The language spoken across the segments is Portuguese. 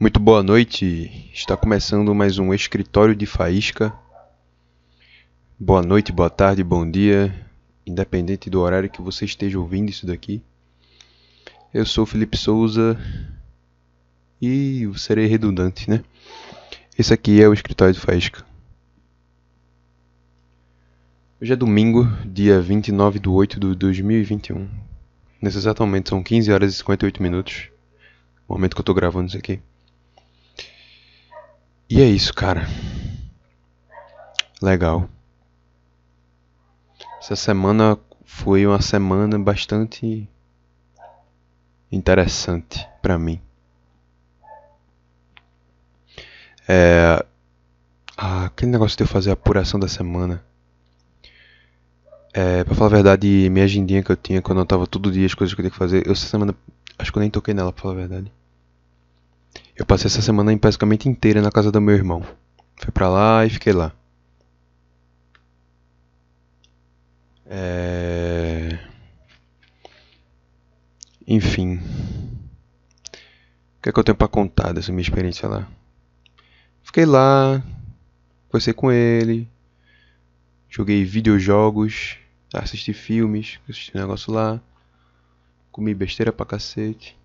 Muito boa noite. Está começando mais um escritório de faísca. Boa noite, boa tarde, bom dia, independente do horário que você esteja ouvindo isso daqui. Eu sou Felipe Souza e eu serei redundante, né? Esse aqui é o escritório de faísca. Hoje é domingo, dia 29 de 8 de 2021. Nesse exato momento são 15 horas e 58 minutos. O momento que eu tô gravando isso aqui. E é isso, cara. Legal. Essa semana foi uma semana bastante interessante para mim. É, aquele negócio de eu fazer a apuração da semana. É, pra falar a verdade, minha agendinha que eu tinha quando eu tava todo dia as coisas que eu tinha que fazer, eu essa semana acho que eu nem toquei nela, pra falar a verdade. Eu passei essa semana basicamente inteira na casa do meu irmão. Fui pra lá e fiquei lá. É... Enfim. O que é que eu tenho pra contar dessa minha experiência lá? Fiquei lá, conversei com ele, joguei videojogos, assisti filmes, assisti negócio lá, comi besteira pra cacete.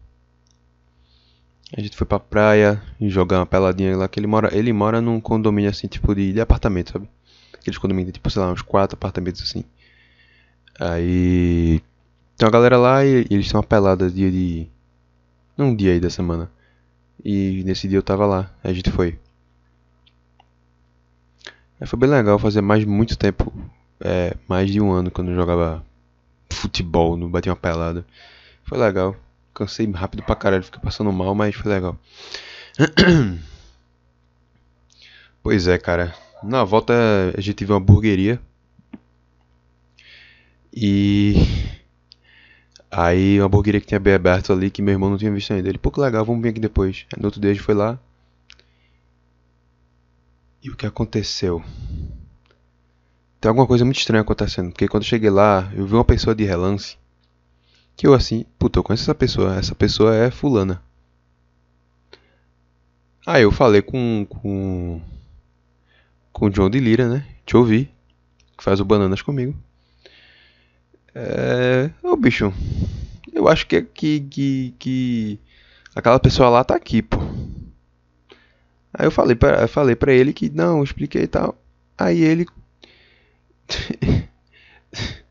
A gente foi pra praia e jogar uma peladinha lá, que ele mora, ele mora num condomínio assim, tipo de, de apartamento, sabe? Aqueles condomínios, tipo, sei lá, uns quatro apartamentos assim. Aí tem uma galera lá e, e eles têm uma pelada dia de. Um dia aí da semana. E nesse dia eu tava lá, a gente foi. Aí foi bem legal fazer mais muito tempo, é, mais de um ano quando eu jogava futebol, não batia uma pelada. Foi legal. Cansei rápido pra caralho, fiquei passando mal, mas foi legal. Pois é, cara. Na volta a gente viu uma hamburgueria. E. Aí uma hamburgueria que tinha bem aberto ali que meu irmão não tinha visto ainda. Ele, pô, que legal, vamos vir aqui depois. Aí, no outro dia a gente foi lá. E o que aconteceu? Tem alguma coisa muito estranha acontecendo. Porque quando eu cheguei lá, eu vi uma pessoa de relance que eu assim, puta, eu conheço essa pessoa, essa pessoa é fulana. Aí eu falei com com com o John de Lira, né? Te ouvi, que faz o Bananas comigo. É, ô bicho, eu acho que que que, que aquela pessoa lá tá aqui, pô. Aí eu falei para eu falei para ele que não, expliquei e tal. Aí ele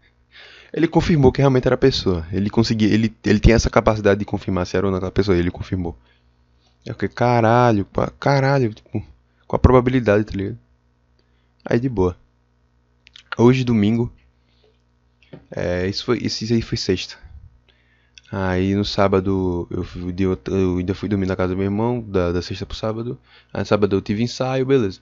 Ele confirmou que realmente era a pessoa. Ele conseguia, ele, ele tinha essa capacidade de confirmar se era ou não aquela pessoa. Ele confirmou. Eu fiquei, caralho, pá, caralho, tipo, com a probabilidade, tá ligado? Aí de boa. Hoje, domingo. É, isso, foi, isso aí foi sexta. Aí no sábado eu, fui, eu ainda fui dormir na casa do meu irmão, da, da sexta pro sábado. Aí no sábado eu tive ensaio, beleza.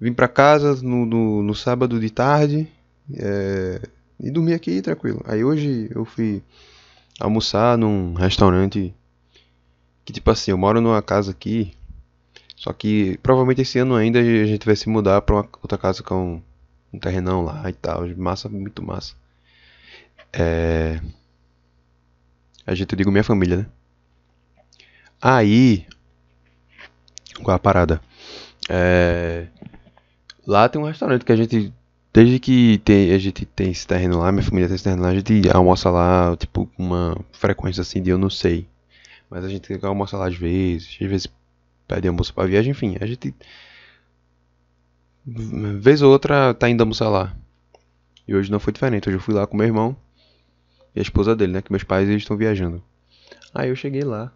Vim pra casa no, no, no sábado de tarde. É, e dormi aqui tranquilo. Aí hoje eu fui almoçar num restaurante que tipo assim, eu moro numa casa aqui, só que provavelmente esse ano ainda a gente vai se mudar pra uma outra casa com um terrenão lá e tal, massa, muito massa. É... A gente, eu digo minha família, né? Aí, qual a parada? É... Lá tem um restaurante que a gente Desde que tem, a gente tem esse terreno lá, minha família tem esse terreno lá, a gente almoça lá, tipo, com uma frequência assim de eu não sei. Mas a gente almoça lá às vezes, às vezes pede almoço pra viagem, enfim, a gente. Vez ou outra tá indo almoçar lá. E hoje não foi diferente, hoje eu fui lá com meu irmão e a esposa dele, né? Que meus pais eles estão viajando. Aí eu cheguei lá,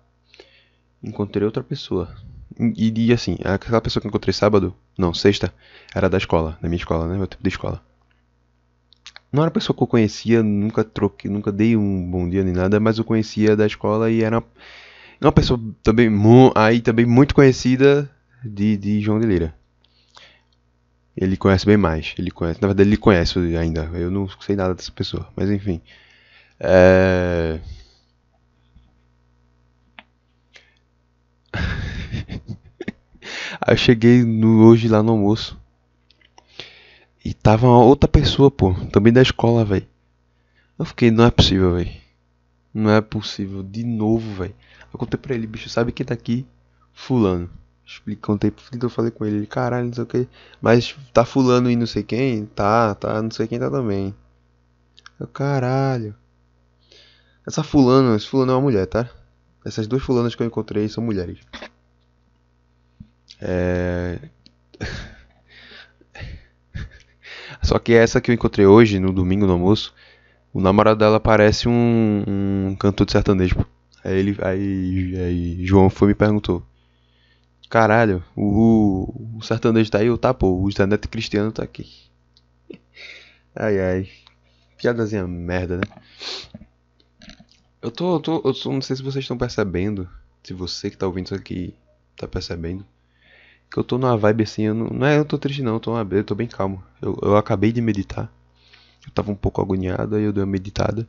encontrei outra pessoa. E, e assim, aquela pessoa que eu encontrei sábado, não, sexta, era da escola, da minha escola, né? Meu tipo de escola. Não era uma pessoa que eu conhecia, nunca troquei, nunca dei um bom dia nem nada, mas eu conhecia da escola e era uma pessoa também, aí também muito conhecida de, de João de Lira. Ele conhece bem mais, ele conhece, na verdade ele conhece ainda, eu não sei nada dessa pessoa, mas enfim. É... Aí eu cheguei no, hoje lá no almoço. E tava uma outra pessoa, pô. Também da escola, velho. Eu fiquei, não é possível, velho. Não é possível. De novo, velho. Eu contei pra ele, bicho, sabe quem tá aqui? fulano. Expliquei, contei, eu falei com ele, caralho, não sei o que. Mas tá fulano e não sei quem? Tá, tá, não sei quem tá também. Eu, caralho. Essa fulana, esse fulano é uma mulher, tá? Essas duas fulanas que eu encontrei são mulheres. É... Só que essa que eu encontrei hoje, no domingo no almoço, o namorado dela parece um, um cantor de sertanejo. Aí, ele, aí, aí João foi e me perguntou: Caralho, o, o sertanejo tá aí? Eu tá, pô, o Zé Cristiano tá aqui. Ai ai. Piadazinha merda, né? Eu tô, eu tô, eu não sei se vocês estão percebendo, se você que tá ouvindo isso aqui tá percebendo, que eu tô numa vibe assim, eu não, não é eu tô triste não, eu tô, eu tô bem calmo. Eu, eu acabei de meditar, eu tava um pouco agoniado, aí eu dei uma meditada,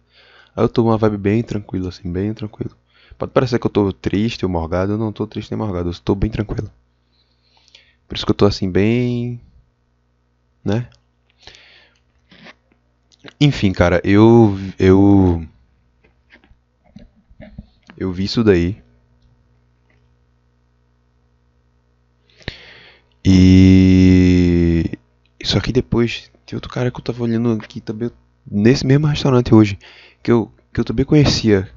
aí eu tô numa vibe bem tranquila, assim, bem tranquilo. Pode parecer que eu tô triste ou morgado, eu não tô triste nem morgado, eu estou bem tranquilo. Por isso que eu tô assim, bem. né? Enfim, cara, eu. Eu. Eu vi isso daí. E. Só que depois tem outro cara que eu tava olhando aqui também. Nesse mesmo restaurante hoje. Que eu, que eu também conhecia.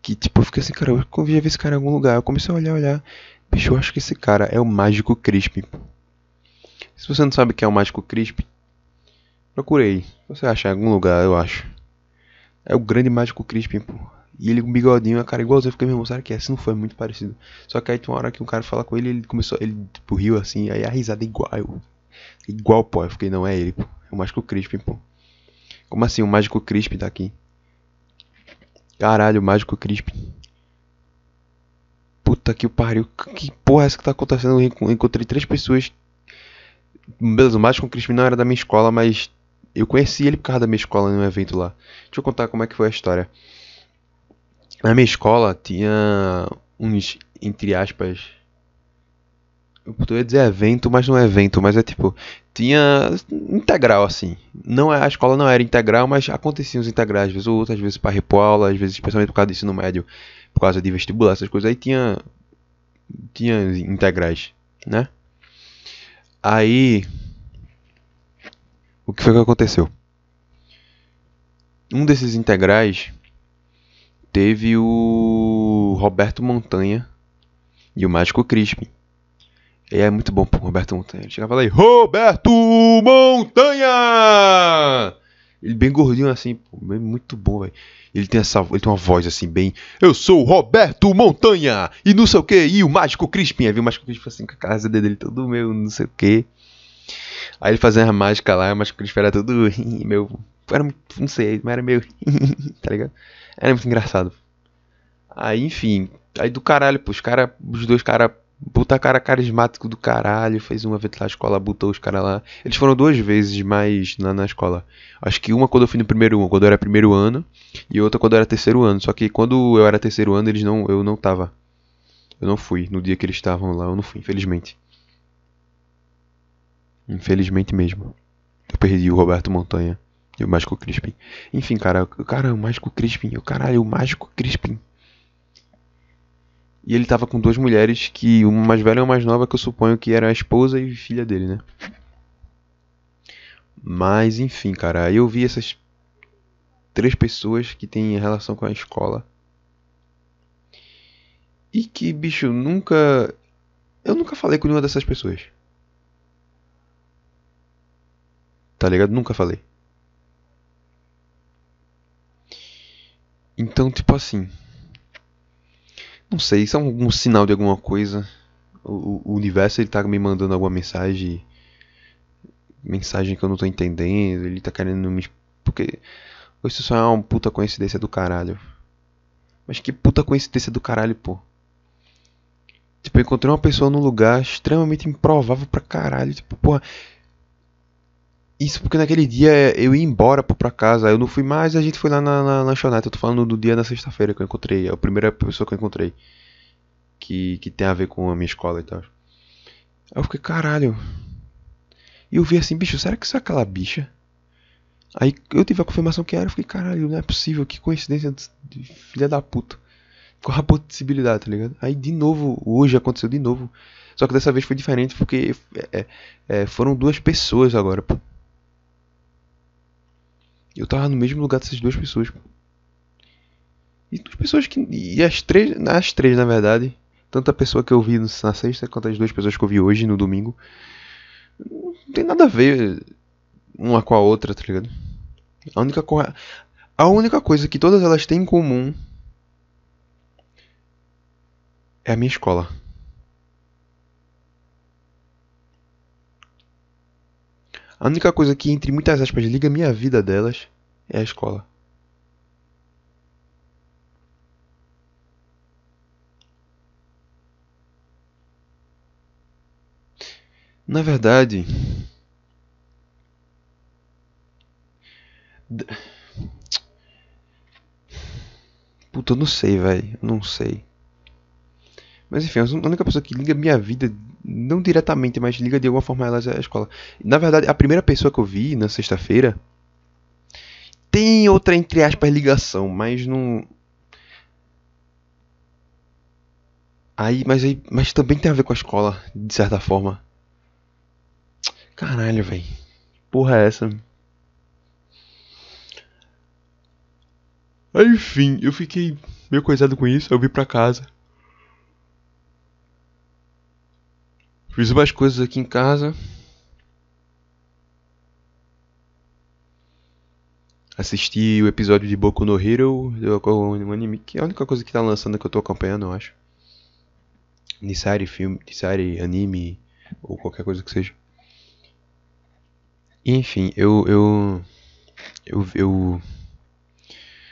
Que tipo, eu fiquei assim, cara, eu já vi esse cara em algum lugar. Eu comecei a olhar, olhar. Bicho, eu acho que esse cara é o Mágico Crispin. Se você não sabe quem é o Mágico Crispin, procurei. Você acha em algum lugar, eu acho. É o grande Mágico Crispin, pô. E ele com bigodinho, a cara igualzinho. Eu fiquei, meu irmão, será que é? Se não foi, é muito parecido. Só que aí tem uma hora que um cara fala com ele, ele começou, ele tipo, riu assim, aí a risada é igual. Eu, igual, pô. Eu fiquei, não é ele, pô. É o Mágico Crispin, pô. Como assim, o Mágico Crispin tá aqui? Caralho, o Mágico Crispin. Puta que pariu. Que porra é essa que tá acontecendo? Eu encontrei três pessoas. Beleza, o Mágico Crispin não era da minha escola, mas eu conheci ele por causa da minha escola num evento lá. Deixa eu contar como é que foi a história. Na minha escola tinha uns, entre aspas. Eu ia dizer evento, mas não é evento, mas é tipo. Tinha integral, assim. Não é, a escola não era integral, mas aconteciam os integrais, às vezes ou outras, às vezes para repor aula, às vezes especialmente por causa do ensino médio, por causa de vestibular, essas coisas. Aí tinha. Tinha integrais, né? Aí. O que foi que aconteceu? Um desses integrais teve o Roberto Montanha e o Mágico Crispin. E é muito bom pro Roberto Montanha. Ele chegava lá e Roberto Montanha! Ele bem gordinho assim, pô, muito bom, velho. Ele tem essa, ele tem uma voz assim bem, eu sou o Roberto Montanha e não sei o que, e o Mágico Crispin, aí viu o Mágico Crispin assim com a casa dele todo meu, não sei o que. Aí ele fazia a mágica lá, o Mágico Crispin era tudo meu, era não sei, mas era meio, tá ligado? Era muito engraçado. Aí, enfim, aí do caralho, pô, os cara, os dois caras Puta cara carismático do caralho, fez uma vez lá na escola, botou os caras lá. Eles foram duas vezes mais na, na escola. Acho que uma quando eu fui no primeiro ano, quando eu era primeiro ano, e outra quando eu era terceiro ano. Só que quando eu era terceiro ano, eles não, eu não tava. Eu não fui. No dia que eles estavam lá, eu não fui, infelizmente. Infelizmente mesmo. Eu perdi o Roberto Montanha e o Mágico Crispin. Enfim, cara, cara, o Mágico Crispin, o caralho, o Mágico Crispin. E ele tava com duas mulheres, que uma mais velha e uma mais nova, que eu suponho que era a esposa e filha dele, né? Mas enfim, cara, eu vi essas três pessoas que têm relação com a escola. E que, bicho, nunca. Eu nunca falei com nenhuma dessas pessoas. Tá ligado? Nunca falei. Então, tipo assim. Não sei, isso é um, sinal de alguma coisa. O, o, universo ele tá me mandando alguma mensagem. Mensagem que eu não tô entendendo. Ele tá querendo me. Porque. Isso só é uma puta coincidência do caralho. Mas que puta coincidência do caralho, pô. Tipo, eu encontrei uma pessoa num lugar extremamente improvável pra caralho. Tipo, porra. Isso porque naquele dia eu ia embora pra casa, eu não fui mais, a gente foi lá na, na lanchonete. Eu tô falando do dia da sexta-feira que eu encontrei, é a primeira pessoa que eu encontrei. Que, que tem a ver com a minha escola e tal. Aí eu fiquei, caralho. E eu vi assim, bicho, será que isso é aquela bicha? Aí eu tive a confirmação que era, eu fiquei, caralho, não é possível, que coincidência de filha da puta. Qual a possibilidade, tá ligado? Aí de novo, hoje aconteceu de novo. Só que dessa vez foi diferente porque é, é, foram duas pessoas agora. Eu tava no mesmo lugar dessas duas pessoas. E duas pessoas que. E as três. As três, na verdade. Tanto a pessoa que eu vi na sexta quanto as duas pessoas que eu vi hoje, no domingo. Não tem nada a ver uma com a outra, tá ligado? A única, a única coisa que todas elas têm em comum é a minha escola. A única coisa que, entre muitas aspas, liga minha vida delas é a escola. Na verdade. Puta, eu não sei, velho. Não sei. Mas enfim, a única pessoa que liga minha vida, não diretamente, mas liga de alguma forma elas é a escola. Na verdade, a primeira pessoa que eu vi na sexta-feira tem outra, entre aspas, ligação, mas não. Aí, mas aí, mas também tem a ver com a escola, de certa forma. Caralho, velho. Porra é essa? Enfim, eu fiquei meio coisado com isso. Eu vim pra casa. Fiz umas coisas aqui em casa. Assisti o episódio de Boku no Hero, um anime que é a única coisa que tá lançando que eu tô acompanhando, eu acho. Série, filme, série, anime ou qualquer coisa que seja. Enfim, eu, eu, eu, eu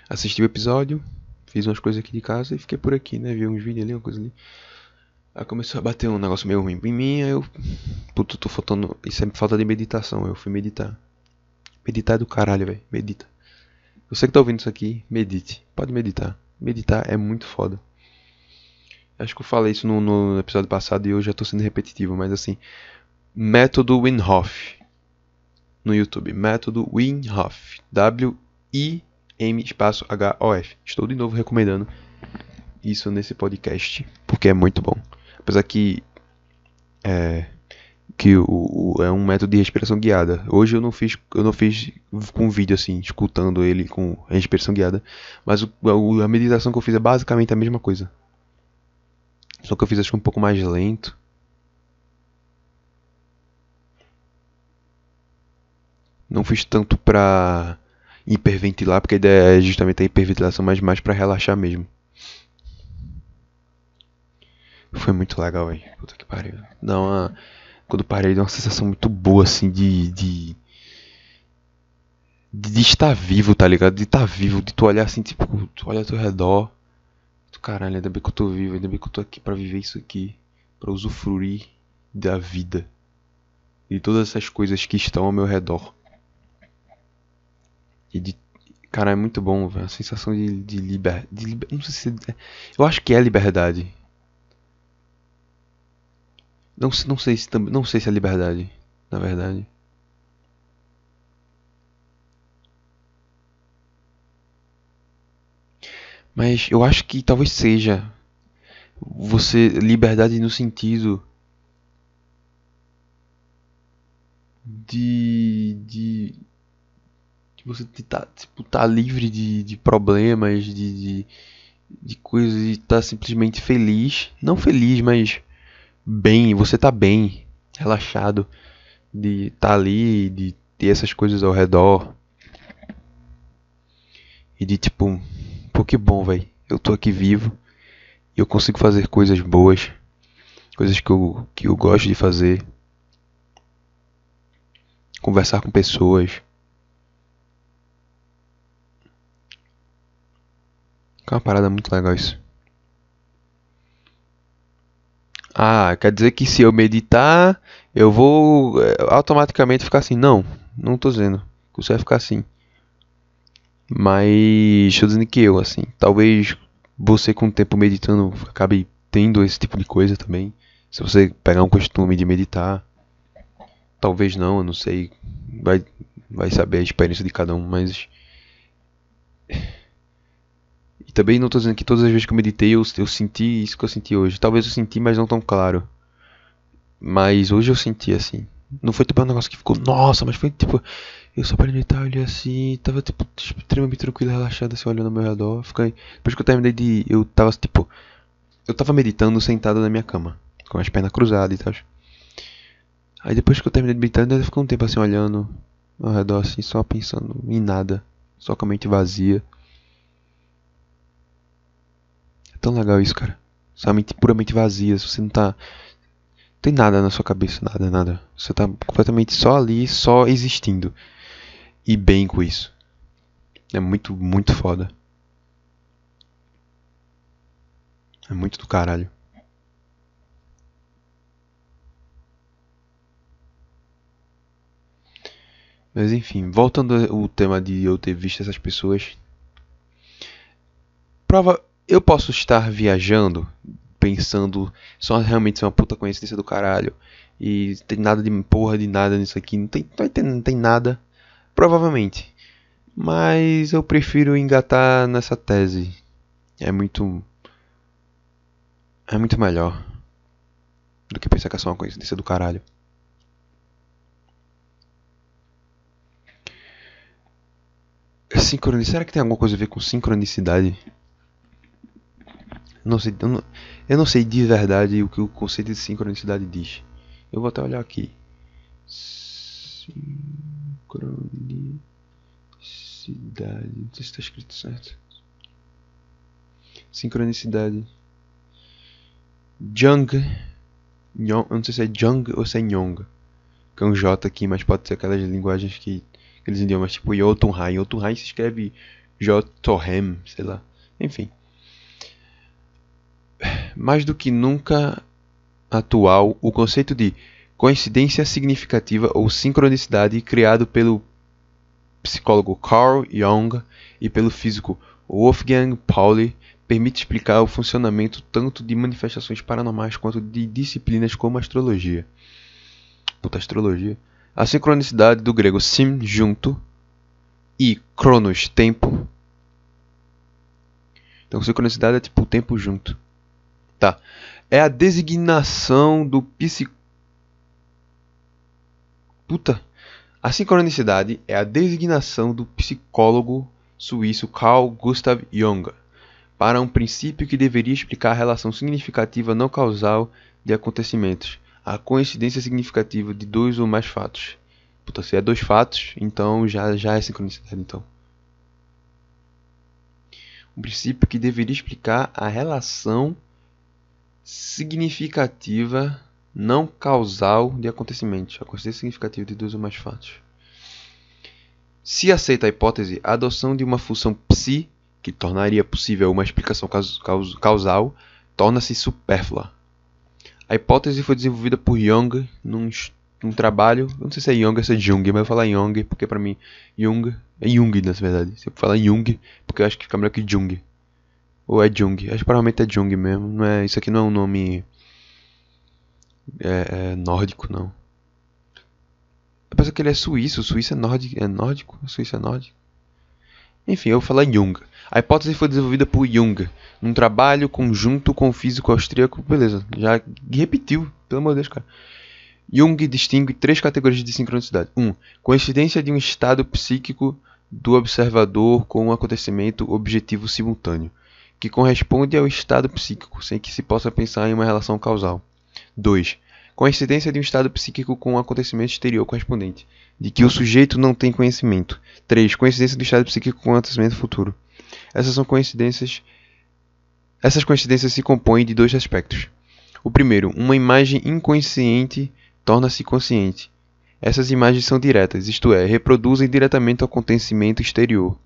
assisti o episódio, fiz umas coisas aqui de casa e fiquei por aqui, né? Vi uns vídeos ali, uma coisa ali. Aí começou a bater um negócio meio ruim em mim, aí eu. Puto, tô faltando. Isso é falta de meditação. Eu fui meditar. Meditar é do caralho, velho. Medita. Você que tá ouvindo isso aqui, medite. Pode meditar. Meditar é muito foda. Acho que eu falei isso no, no episódio passado e eu já tô sendo repetitivo, mas assim. Método Winhoff no YouTube. Método Winhoff. W-I-M espaço H-O-F. Estou de novo recomendando isso nesse podcast, porque é muito bom. Apesar que é, que o, o, é um método de respiração guiada. Hoje eu não fiz eu não fiz com vídeo assim, escutando ele com respiração guiada, mas o, a meditação que eu fiz é basicamente a mesma coisa. Só que eu fiz acho que um pouco mais lento Não fiz tanto pra hiperventilar, porque a ideia é justamente a hiperventilação, mas mais pra relaxar mesmo. Foi muito legal, velho. Puta que pariu. Dá uma... Quando parei, deu uma sensação muito boa, assim, de, de. De, estar vivo, tá ligado? De estar vivo, de tu olhar assim, tipo, tu olha ao teu redor. Tu, caralho, ainda bem que eu tô vivo, ainda bem que eu tô aqui pra viver isso aqui. Pra usufruir da vida. E todas essas coisas que estão ao meu redor. E de. Cara, é muito bom, velho. A sensação de, de liberdade. Liber... Não sei se. É... Eu acho que é liberdade. Não, não sei se não sei se é liberdade, na verdade. Mas eu acho que talvez seja você liberdade no sentido de, de você tá, tipo, tá livre de, de problemas, de, de, de coisas e tá simplesmente feliz. Não feliz, mas bem, você tá bem, relaxado de estar tá ali, de ter essas coisas ao redor. E de tipo, pô, que bom, velho. Eu tô aqui vivo e eu consigo fazer coisas boas, coisas que eu, que eu gosto de fazer. Conversar com pessoas É uma parada muito legal isso. Ah, quer dizer que se eu meditar, eu vou eh, automaticamente ficar assim. Não, não tô dizendo que você vai ficar assim. Mas estou dizendo que eu, assim, talvez você com o tempo meditando acabe tendo esse tipo de coisa também. Se você pegar um costume de meditar, talvez não, eu não sei. Vai, vai saber a experiência de cada um, mas E também não tô dizendo que todas as vezes que eu meditei eu, eu senti isso que eu senti hoje. Talvez eu senti, mas não tão claro. Mas hoje eu senti assim. Não foi tipo um negócio que ficou, nossa, mas foi tipo. Eu só para meditar, olhei assim, tava tipo extremamente tranquilo, relaxado, assim, olhando ao meu redor. Fiquei. Depois que eu terminei de. Eu tava tipo. Eu tava meditando sentado na minha cama, com as pernas cruzadas e tal. Aí depois que eu terminei de meditar, ainda ficou um tempo assim olhando ao redor, assim, só pensando em nada, só com a mente vazia. É tão legal isso, cara. Sua mente puramente vazia, você não tá tem nada na sua cabeça, nada, nada. Você tá completamente só ali, só existindo. E bem com isso. É muito, muito foda. É muito do caralho. Mas enfim, voltando ao tema de eu ter visto essas pessoas. Prova. Eu posso estar viajando pensando só realmente ser uma puta coincidência do caralho. E tem nada de porra de nada nisso aqui. Não tem, não tem, não tem nada. Provavelmente. Mas eu prefiro engatar nessa tese. É muito. É muito melhor. Do que pensar que é só uma coincidência do caralho. Sincronicidade. Será que tem alguma coisa a ver com sincronicidade? Não sei, eu não, eu não sei de verdade o que o conceito de sincronicidade diz. Eu vou até olhar aqui. Sincronicidade. Não sei se está escrito certo. Sincronicidade. Jung. Não sei se é Jung ou se é Nyong. Que é um J aqui, mas pode ser aquelas linguagens que. Aqueles idiomas tipo Yotunhai. Yotunhai se escreve Jotohem, sei lá. Enfim mais do que nunca atual o conceito de coincidência significativa ou sincronicidade criado pelo psicólogo Carl Jung e pelo físico Wolfgang Pauli permite explicar o funcionamento tanto de manifestações paranormais quanto de disciplinas como astrologia. Puta astrologia. A sincronicidade do grego sim, junto, e cronos, tempo. Então, sincronicidade é tipo tempo junto. Tá. É a designação do psico. Puta. A sincronicidade é a designação do psicólogo suíço Carl Gustav Jung para um princípio que deveria explicar a relação significativa não causal de acontecimentos, a coincidência significativa de dois ou mais fatos. Puta, se é dois fatos, então já, já é sincronicidade então. Um princípio que deveria explicar a relação significativa não causal de acontecimentos, a coincidência significativa de dois ou mais fatos. Se aceita a hipótese, a adoção de uma função psi, que tornaria possível uma explicação causal, torna-se supérflua. A hipótese foi desenvolvida por Jung num, num trabalho, não sei se é Jung ou se é Jung, mas eu vou falar Jung, porque para mim Jung é Jung, na verdade. Se eu falar Jung, porque eu acho que fica melhor que Jung. Ou é Jung? Acho que provavelmente é Jung mesmo. Não é, isso aqui não é um nome é, é nórdico, não. Eu penso que ele é suíço. Suíço é nórdico. É nórdico? Suíço é nórdico. Enfim, eu vou falar Jung. A hipótese foi desenvolvida por Jung, num trabalho conjunto com o físico austríaco. Beleza, já repetiu, pelo amor de Deus, cara. Jung distingue três categorias de sincronicidade. 1. Um, coincidência de um estado psíquico do observador com um acontecimento objetivo simultâneo que corresponde ao estado psíquico, sem que se possa pensar em uma relação causal. 2. Coincidência de um estado psíquico com um acontecimento exterior correspondente, de que o sujeito não tem conhecimento. 3. Coincidência do estado psíquico com um acontecimento futuro. Essas são coincidências. Essas coincidências se compõem de dois aspectos. O primeiro, uma imagem inconsciente torna-se consciente. Essas imagens são diretas, isto é, reproduzem diretamente o acontecimento exterior,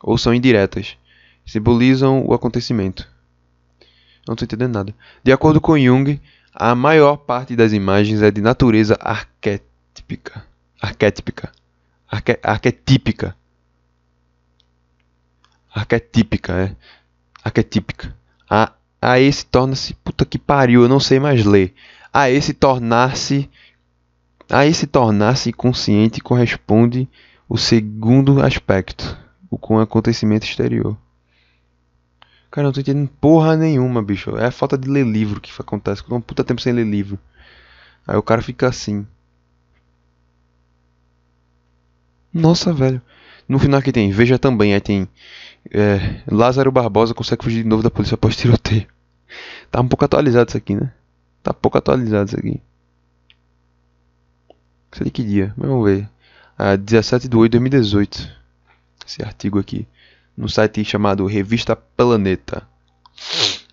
ou são indiretas, simbolizam o acontecimento. Não estou entendendo nada. De acordo com Jung, a maior parte das imagens é de natureza arquetípica. Arquetípica. Arque, arquetípica. Arquetípica, é. Arquetípica. A, a esse torna-se. Puta que pariu, eu não sei mais ler. A esse tornar-se. A esse tornar-se consciente corresponde o segundo aspecto, o com acontecimento exterior. Cara, eu não tô entendendo porra nenhuma, bicho. É a falta de ler livro que acontece. Com um puta tempo sem ler livro. Aí o cara fica assim. Nossa, velho. No final aqui tem, veja também, aí tem. É, Lázaro Barbosa consegue fugir de novo da polícia após tiroteio. Tá um pouco atualizado isso aqui, né? Tá pouco atualizado isso aqui. Sei de que dia, mas vamos ver. Ah, 17 de 8 de 2018. Esse artigo aqui. No site chamado Revista Planeta.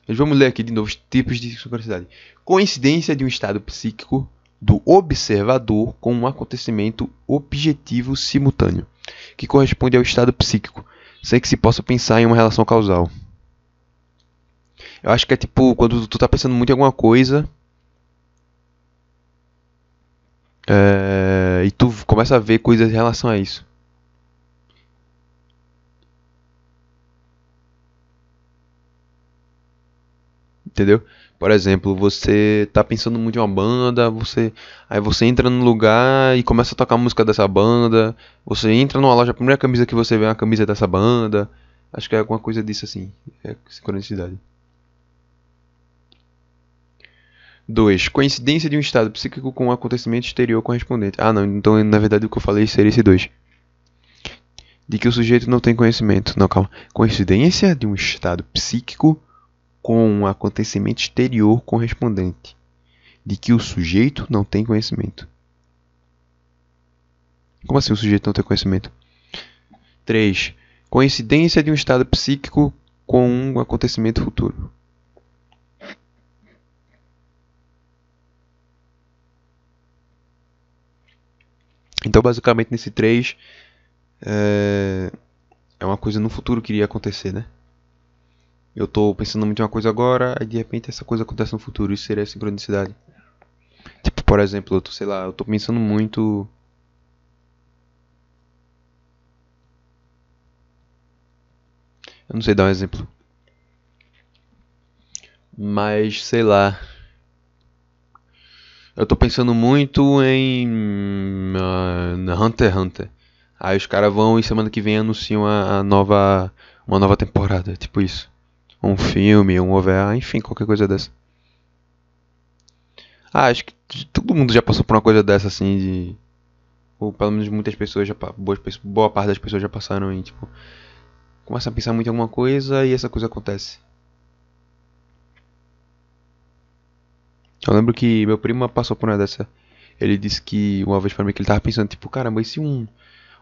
Vamos ler aqui de novo os tipos de sincronicidade. Coincidência de um estado psíquico do observador com um acontecimento objetivo simultâneo, que corresponde ao estado psíquico, sem que se possa pensar em uma relação causal. Eu acho que é tipo quando tu tá pensando muito em alguma coisa é, e tu começa a ver coisas em relação a isso. Entendeu? Por exemplo, você tá pensando muito em uma banda, você aí você entra num lugar e começa a tocar a música dessa banda, você entra numa loja, a primeira camisa que você vê é uma camisa dessa banda. Acho que é alguma coisa disso assim, é sincronicidade. 2. Coincidência de um estado psíquico com um acontecimento exterior correspondente. Ah, não, então na verdade o que eu falei seria esse 2. De que o sujeito não tem conhecimento. Não, calma. Coincidência de um estado psíquico com um acontecimento exterior correspondente, de que o sujeito não tem conhecimento. Como assim o sujeito não tem conhecimento? 3. Coincidência de um estado psíquico com um acontecimento futuro. Então, basicamente, nesse 3, é, é uma coisa no futuro que iria acontecer, né? Eu tô pensando muito em uma coisa agora, e de repente essa coisa acontece no futuro. Isso seria sincronicidade. Tipo, por exemplo, eu tô, sei lá, eu tô pensando muito. Eu não sei dar um exemplo. Mas, sei lá. Eu tô pensando muito em. Uh, Hunter x Hunter. Aí os caras vão e semana que vem anunciam a, a nova. Uma nova temporada. Tipo isso um filme, um OVA, enfim, qualquer coisa dessa. Ah, acho que todo mundo já passou por uma coisa dessa, assim, de. Ou pelo menos muitas pessoas já. Boa, boa parte das pessoas já passaram em, tipo. Começa a pensar muito em alguma coisa e essa coisa acontece. Eu lembro que meu primo passou por uma dessa. Ele disse que uma vez pra mim que ele tava pensando, tipo, caramba, e se um,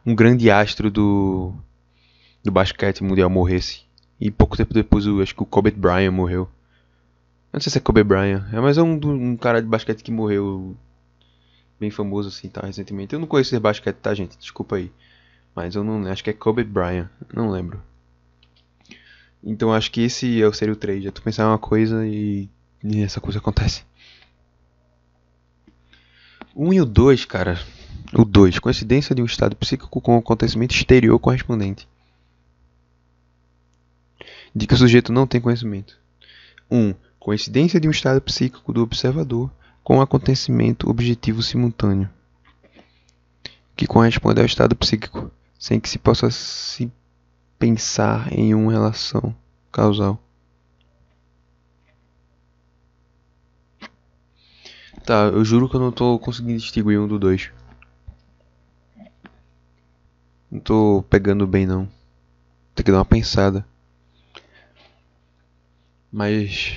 um grande astro do, do basquete mundial morresse? E pouco tempo depois, eu acho que o Kobe Bryant morreu. Eu não sei se é Kobe Bryant, é, mas é um, um cara de basquete que morreu bem famoso assim, tá, recentemente. Eu não conheço esse basquete, tá, gente? Desculpa aí. Mas eu não acho que é Kobe Bryant, não lembro. Então acho que esse é o sério 3. Já tô pensando em uma coisa e, e essa coisa acontece. Um e o 2, cara. O 2. Coincidência de um estado psíquico com um acontecimento exterior correspondente de que o sujeito não tem conhecimento. 1. Um, coincidência de um estado psíquico do observador com um acontecimento objetivo simultâneo, que corresponde ao estado psíquico, sem que se possa se pensar em uma relação causal. Tá, eu juro que eu não tô conseguindo distinguir um do dois. Não tô pegando bem não. Tem que dar uma pensada. Mas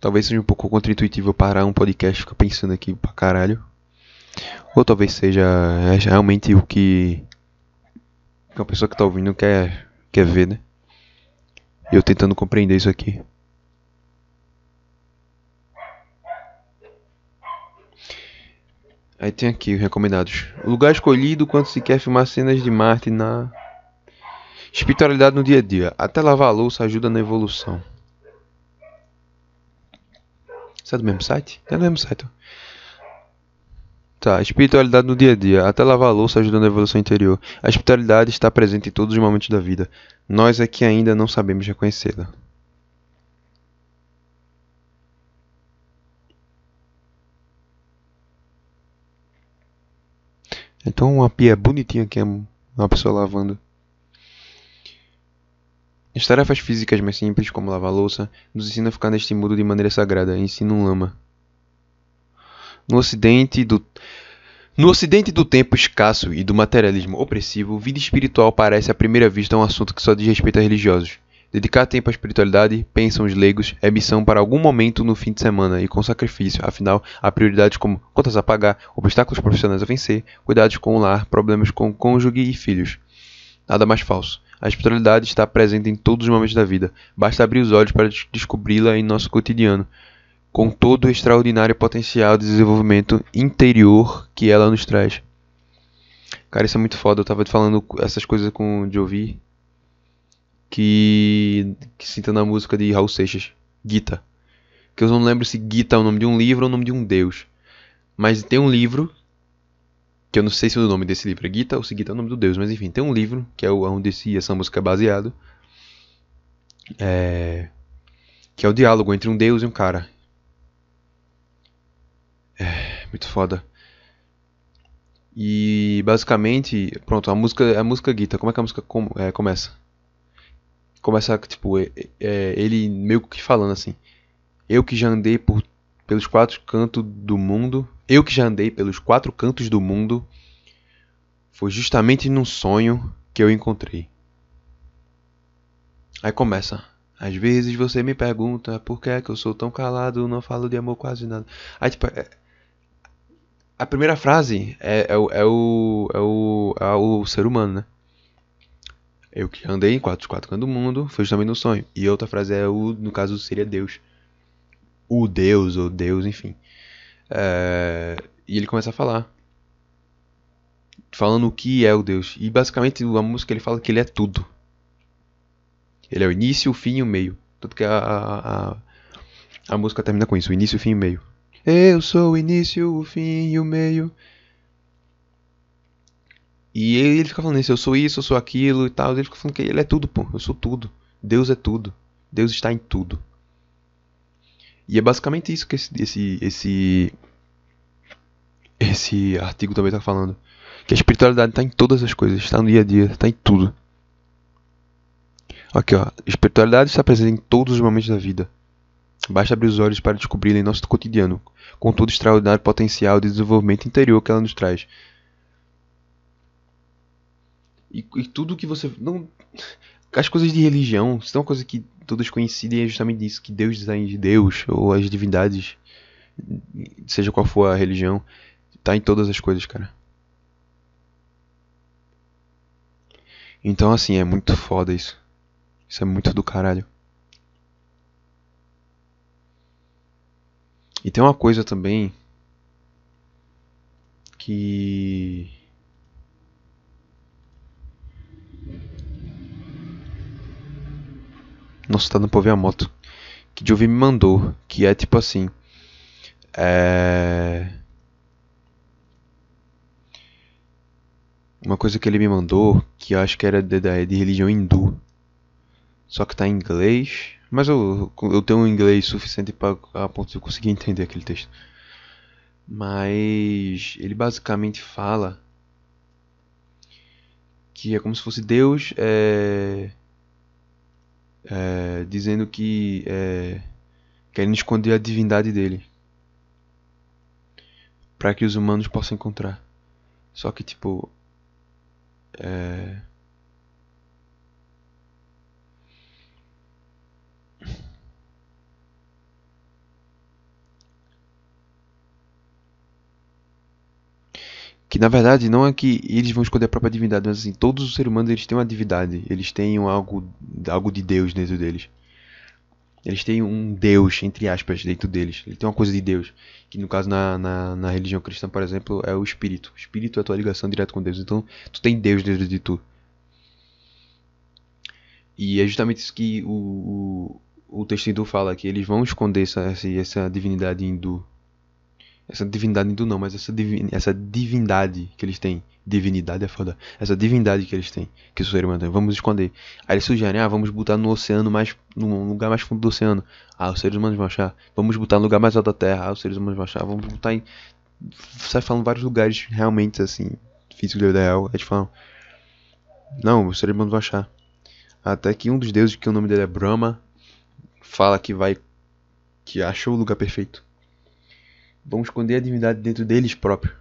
talvez seja um pouco contra-intuitivo parar um podcast e ficar pensando aqui pra caralho. Ou talvez seja é realmente o que uma pessoa que tá ouvindo quer, quer ver, né? Eu tentando compreender isso aqui. Aí tem aqui os recomendados. O lugar escolhido quando se quer filmar cenas de Marte na espiritualidade no dia a dia. Até lavar a louça ajuda na evolução. Isso é do mesmo site? É do mesmo site. Tá, espiritualidade no dia a dia. Até lavar a louça ajudando a evolução interior. A espiritualidade está presente em todos os momentos da vida. Nós é que ainda não sabemos reconhecê-la. Então uma pia bonitinha aqui, uma pessoa lavando. As tarefas físicas mais simples, como lavar louça, nos ensinam a ficar neste mundo de maneira sagrada, ensina um lama. No ocidente do no ocidente do tempo escasso e do materialismo opressivo, vida espiritual parece à primeira vista um assunto que só diz respeito a religiosos. Dedicar tempo à espiritualidade, pensam os leigos, é missão para algum momento no fim de semana e com sacrifício, afinal, há prioridades como contas a pagar, obstáculos profissionais a vencer, cuidados com o lar, problemas com cônjuge e filhos. Nada mais falso. A espiritualidade está presente em todos os momentos da vida, basta abrir os olhos para descobri-la em nosso cotidiano com todo o extraordinário potencial de desenvolvimento interior que ela nos traz. Cara, isso é muito foda. Eu tava falando essas coisas com o Jovi, que, que cita na música de Raul Seixas, Gita. Que eu não lembro se Gita é o nome de um livro ou o nome de um deus. Mas tem um livro, que eu não sei se o nome desse livro é Gita ou se Gita é o nome do deus, mas enfim, tem um livro, que é onde essa música é baseado. É, que é o diálogo entre um deus e um cara. É, muito foda. E basicamente, pronto, a música, a música Guita, como é que a música com, é, começa? Começa, tipo, é, é, ele meio que falando assim: Eu que já andei por, pelos quatro cantos do mundo, eu que já andei pelos quatro cantos do mundo, foi justamente num sonho que eu encontrei. Aí começa. Às vezes você me pergunta por que é que eu sou tão calado, não falo de amor quase nada. Aí, tipo, é, a primeira frase é, é, o, é, o, é, o, é o ser humano, né? Eu que andei em quatro, quatro cantos do mundo, foi justamente no sonho. E outra frase é o, no caso, seria Deus. O Deus, ou Deus, enfim. É, e ele começa a falar. Falando o que é o Deus. E basicamente a música ele fala que ele é tudo. Ele é o início, o fim e o meio. Tanto que a, a, a, a música termina com isso, o início, o fim e o meio. Eu sou o início, o fim e o meio. E ele fica falando isso, eu sou isso, eu sou aquilo e tal. Ele fica falando que ele é tudo, pô. Eu sou tudo. Deus é tudo. Deus está em tudo. E é basicamente isso que esse esse esse, esse artigo também está falando. Que a espiritualidade está em todas as coisas, está no dia a dia, está em tudo. Aqui ó, espiritualidade está presente em todos os momentos da vida. Basta abrir os olhos para descobri-la em nosso cotidiano, com todo o extraordinário potencial de desenvolvimento interior que ela nos traz. E, e tudo que você. não As coisas de religião, são coisas que todas coincidem, é justamente isso, que Deus design de Deus, ou as divindades, seja qual for a religião, tá em todas as coisas, cara. Então, assim, é muito foda isso. Isso é muito do caralho. E tem uma coisa também que Nossa, tá dando pra ver a moto. Que Jovi me mandou. Que é tipo assim. É. Uma coisa que ele me mandou. Que eu acho que era de, de, de religião hindu. Só que tá em inglês. Mas eu, eu tenho um inglês suficiente para a ponto de eu conseguir entender aquele texto. Mas ele basicamente fala que é como se fosse Deus é, é, dizendo que é, esconder a divindade dele para que os humanos possam encontrar. Só que tipo é, que na verdade não é que eles vão escolher a própria divindade, mas assim, todos os seres humanos eles têm uma divindade, eles têm algo, algo de Deus dentro deles. Eles têm um Deus, entre aspas, dentro deles. Ele tem uma coisa de Deus. Que no caso, na, na, na religião cristã, por exemplo, é o Espírito. O Espírito é a tua ligação direta com Deus. Então, tu tem Deus dentro de tu. E é justamente isso que o, o, o texto hindu fala, que eles vão esconder essa, essa divindade hindu essa divindade hindu não, mas essa, divin, essa divindade que eles têm. Divinidade é foda. Essa divindade que eles têm, que os seres humanos. Vamos esconder. Aí eles sugerem, ah, vamos botar no oceano mais. num lugar mais fundo do oceano. Ah, os seres humanos vão achar. Vamos botar no lugar mais alto da terra. Ah, os seres humanos vão achar. Vamos botar em. Sai falando vários lugares realmente assim. Físico da real. Eles falam. Não, os seres humanos vão achar. Até que um dos deuses, que o nome dele é Brahma, fala que vai. que achou o lugar perfeito. Vão esconder a divindade dentro deles próprios.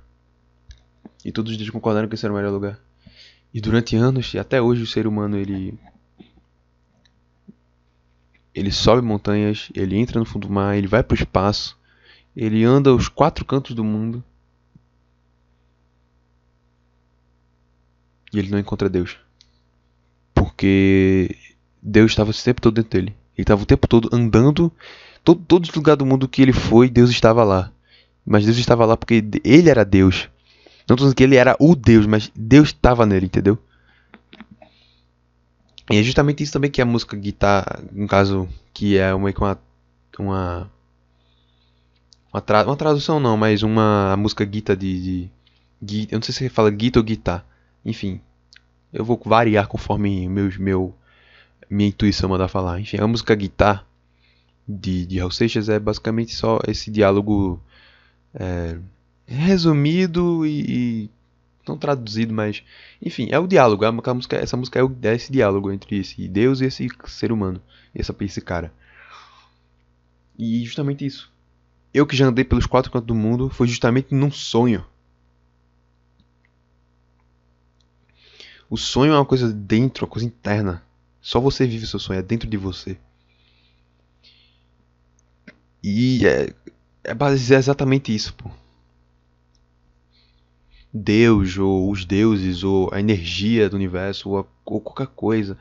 E todos eles concordaram que esse era o melhor lugar. E durante anos, e até hoje, o ser humano ele. Ele sobe montanhas, ele entra no fundo do mar, ele vai para o espaço, ele anda os quatro cantos do mundo. E ele não encontra Deus. Porque Deus estava o tempo todo dentro dele. Ele estava o tempo todo andando. Todo, todos os lugares do mundo que ele foi, Deus estava lá. Mas Deus estava lá porque ele era Deus. Não estou dizendo que ele era o Deus, mas Deus estava nele, entendeu? E é justamente isso também que a música guitarra, no caso, que é uma uma uma, uma, tra uma tradução não, mas uma a música guita de, de, eu não sei se fala guita ou guitar. Enfim, eu vou variar conforme meus meu minha intuição mandar falar. Enfim, a música guitar de de Raul Seixas é basicamente só esse diálogo é, resumido e, e, não traduzido, mas enfim, é o diálogo. A, a música, essa música é, o, é esse diálogo entre esse Deus e esse ser humano, essa, esse cara. E justamente isso. Eu que já andei pelos quatro cantos do mundo foi justamente num sonho. O sonho é uma coisa dentro, uma coisa interna. Só você vive o seu sonho, é dentro de você. E é, é exatamente isso, pô. Deus, ou os deuses, ou a energia do universo, ou, a, ou qualquer coisa.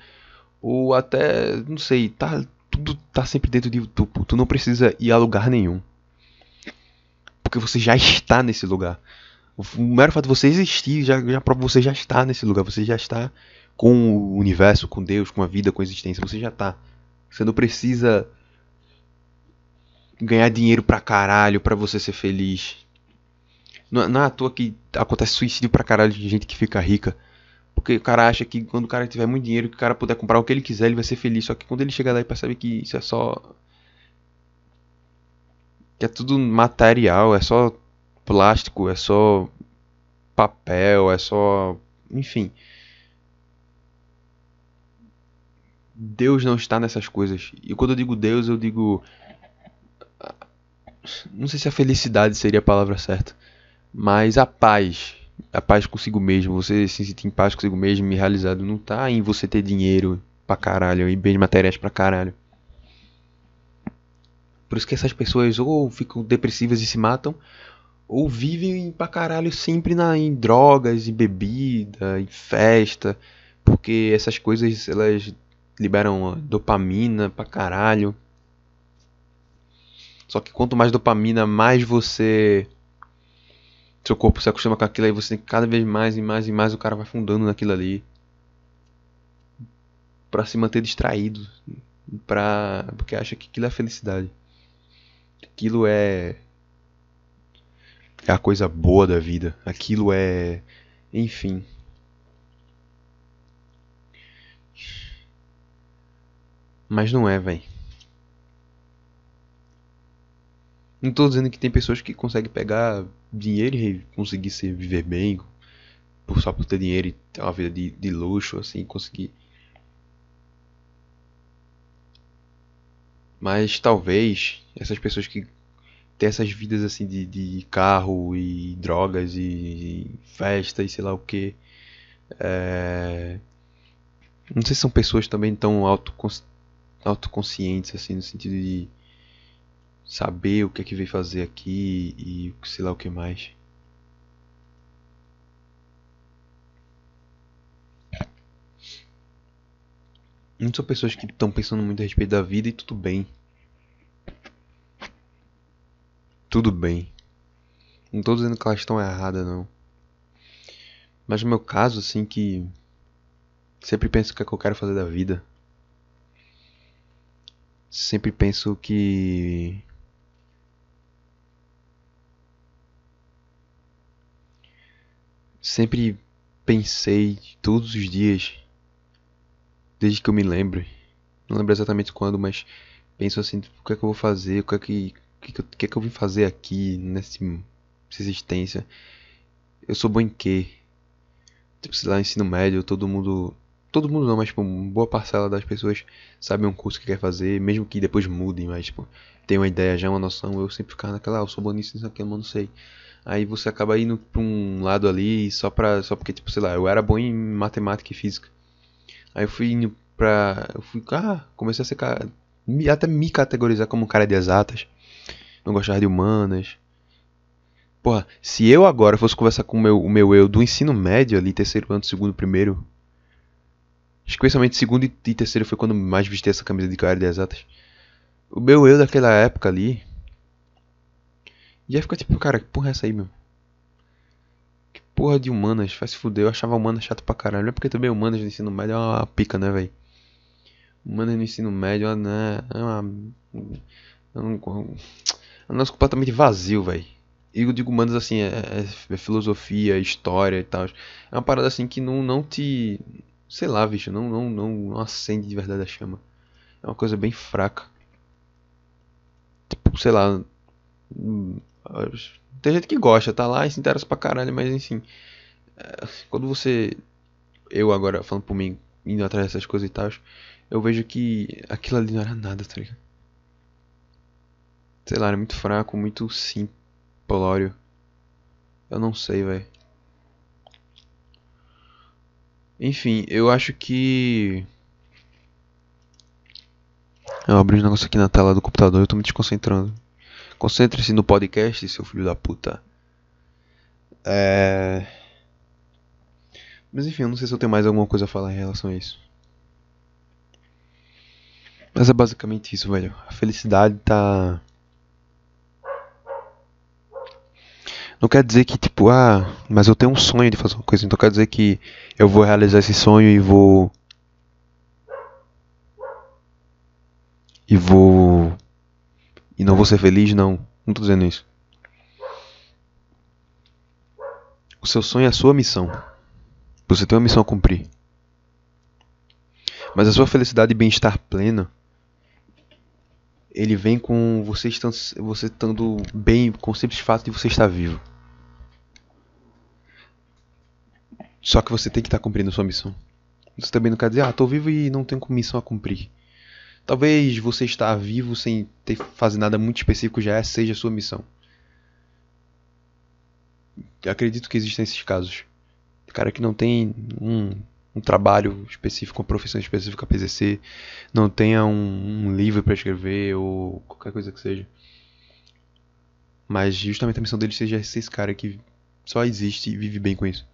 Ou até, não sei, tá, tudo tá sempre dentro de tu. Tu não precisa ir a lugar nenhum. Porque você já está nesse lugar. O mero fato de você existir já, já você já está nesse lugar. Você já está com o universo, com Deus, com a vida, com a existência. Você já está. Você não precisa ganhar dinheiro pra caralho pra você ser feliz. Não, não é à toa que acontece suicídio pra caralho de gente que fica rica. Porque o cara acha que quando o cara tiver muito dinheiro, que o cara puder comprar o que ele quiser, ele vai ser feliz. Só que quando ele chega lá e percebe que isso é só. que é tudo material, é só plástico, é só papel, é só. enfim. Deus não está nessas coisas. E quando eu digo Deus, eu digo não sei se a felicidade seria a palavra certa, mas a paz, a paz consigo mesmo, você se sentir em paz consigo mesmo e realizado, não tá em você ter dinheiro pra caralho e bens materiais pra caralho. Por isso que essas pessoas ou ficam depressivas e se matam, ou vivem pra caralho sempre na, em drogas, em bebida, em festa, porque essas coisas elas liberam dopamina pra caralho. Só que quanto mais dopamina, mais você. Seu corpo se acostuma com aquilo aí, você tem cada vez mais e mais e mais o cara vai fundando naquilo ali. Pra se manter distraído. Pra... Porque acha que aquilo é felicidade. Aquilo é. É a coisa boa da vida. Aquilo é. Enfim. Mas não é, velho. Não estou dizendo que tem pessoas que conseguem pegar dinheiro e conseguir se viver bem por só por ter dinheiro e ter uma vida de, de luxo, assim, conseguir. Mas talvez essas pessoas que têm essas vidas assim de, de carro e drogas e, festa e sei lá o que. É... Não sei se são pessoas também tão autocons... autoconscientes assim no sentido de saber o que é que veio fazer aqui e sei lá o que mais. Não são pessoas que estão pensando muito a respeito da vida e tudo bem. Tudo bem. Não estou dizendo que elas estão erradas, não. Mas no meu caso, assim, que sempre penso o que é que eu quero fazer da vida. Sempre penso que sempre pensei todos os dias, desde que eu me lembro, não lembro exatamente quando, mas penso assim, o que é que eu vou fazer, o que é que, o que, é que, é que eu vim fazer aqui nessa existência. Eu sou bom em quê? Tipo, sei lá, ensino médio, todo mundo todo mundo não, mas tipo, boa parcela das pessoas sabe um curso que quer fazer, mesmo que depois mudem, mas tipo, tem uma ideia já, uma noção. Eu sempre ficava naquela, ah, eu sou bom nisso, nisso aqui, não sei. Aí você acaba indo pra um lado ali só pra. Só porque, tipo, sei lá, eu era bom em matemática e física. Aí eu fui indo pra. Eu fui. Ah, comecei a ser. Até me categorizar como um cara de exatas. Não gostava de humanas. Porra, se eu agora fosse conversar com o meu, o meu eu do ensino médio ali, terceiro ano, segundo, primeiro. Especialmente segundo e terceiro foi quando mais vesti essa camisa de cara de exatas. O meu eu daquela época ali. Ia ficar tipo, cara, que porra é essa aí, meu? Que porra de humanas, faz se fuder. Eu achava humanas chato pra caralho. Não é porque também humanas no ensino médio é uma pica, né, velho? Humanas no ensino médio né, é uma. É um, é um negócio completamente vazio, velho. E eu digo humanas assim, é, é, é, filosofia, história e tal. É uma parada assim que não, não te. Sei lá, bicho, não, não, não, não acende de verdade a chama. É uma coisa bem fraca. Tipo, sei lá. Tem gente que gosta, tá lá e se interessa pra caralho, mas enfim. É, quando você. Eu agora, falando por mim, indo atrás dessas coisas e tal, eu vejo que aquilo ali não era nada, tá ligado? Sei lá, era muito fraco, muito simplório. Eu não sei, velho. Enfim, eu acho que. Eu abri um negócio aqui na tela do computador, eu tô me desconcentrando. Concentre-se no podcast, seu filho da puta. É. Mas enfim, eu não sei se eu tenho mais alguma coisa a falar em relação a isso. Mas é basicamente isso, velho. A felicidade tá. Não quer dizer que, tipo, ah, mas eu tenho um sonho de fazer uma coisa, então quer dizer que eu vou realizar esse sonho e vou. E vou e não vou ser feliz, não. Não tô dizendo isso. O seu sonho é a sua missão. Você tem uma missão a cumprir. Mas a sua felicidade e bem-estar pleno, ele vem com você estando, você estando bem com o simples fato de você estar vivo. Só que você tem que estar cumprindo a sua missão. Você também não quer dizer, ah, tô vivo e não tenho missão a cumprir. Talvez você estar vivo sem ter fazer nada muito específico já seja a sua missão. Eu acredito que existem esses casos. Cara que não tem um, um trabalho específico, uma profissão específica para exercer, não tenha um, um livro para escrever ou qualquer coisa que seja. Mas justamente a missão dele seja ser esse cara que só existe e vive bem com isso.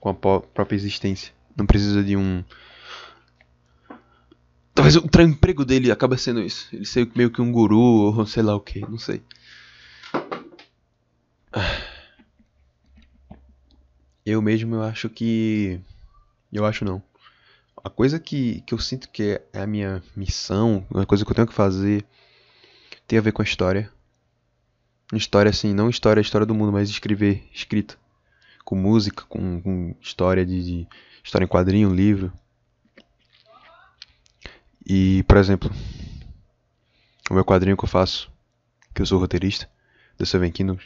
Com a própria existência. Não precisa de um Talvez o emprego dele acaba sendo isso. Ele ser meio que um guru ou sei lá o que, não sei. Eu mesmo eu acho que. Eu acho não. A coisa que, que eu sinto que é a minha missão, a coisa que eu tenho que fazer, tem a ver com a história. História assim, não história, história do mundo, mas escrever, escrita. Com música, com, com história de, de. História em quadrinho, livro. E, por exemplo, o meu quadrinho que eu faço, que eu sou roteirista, The Seven Kingdoms,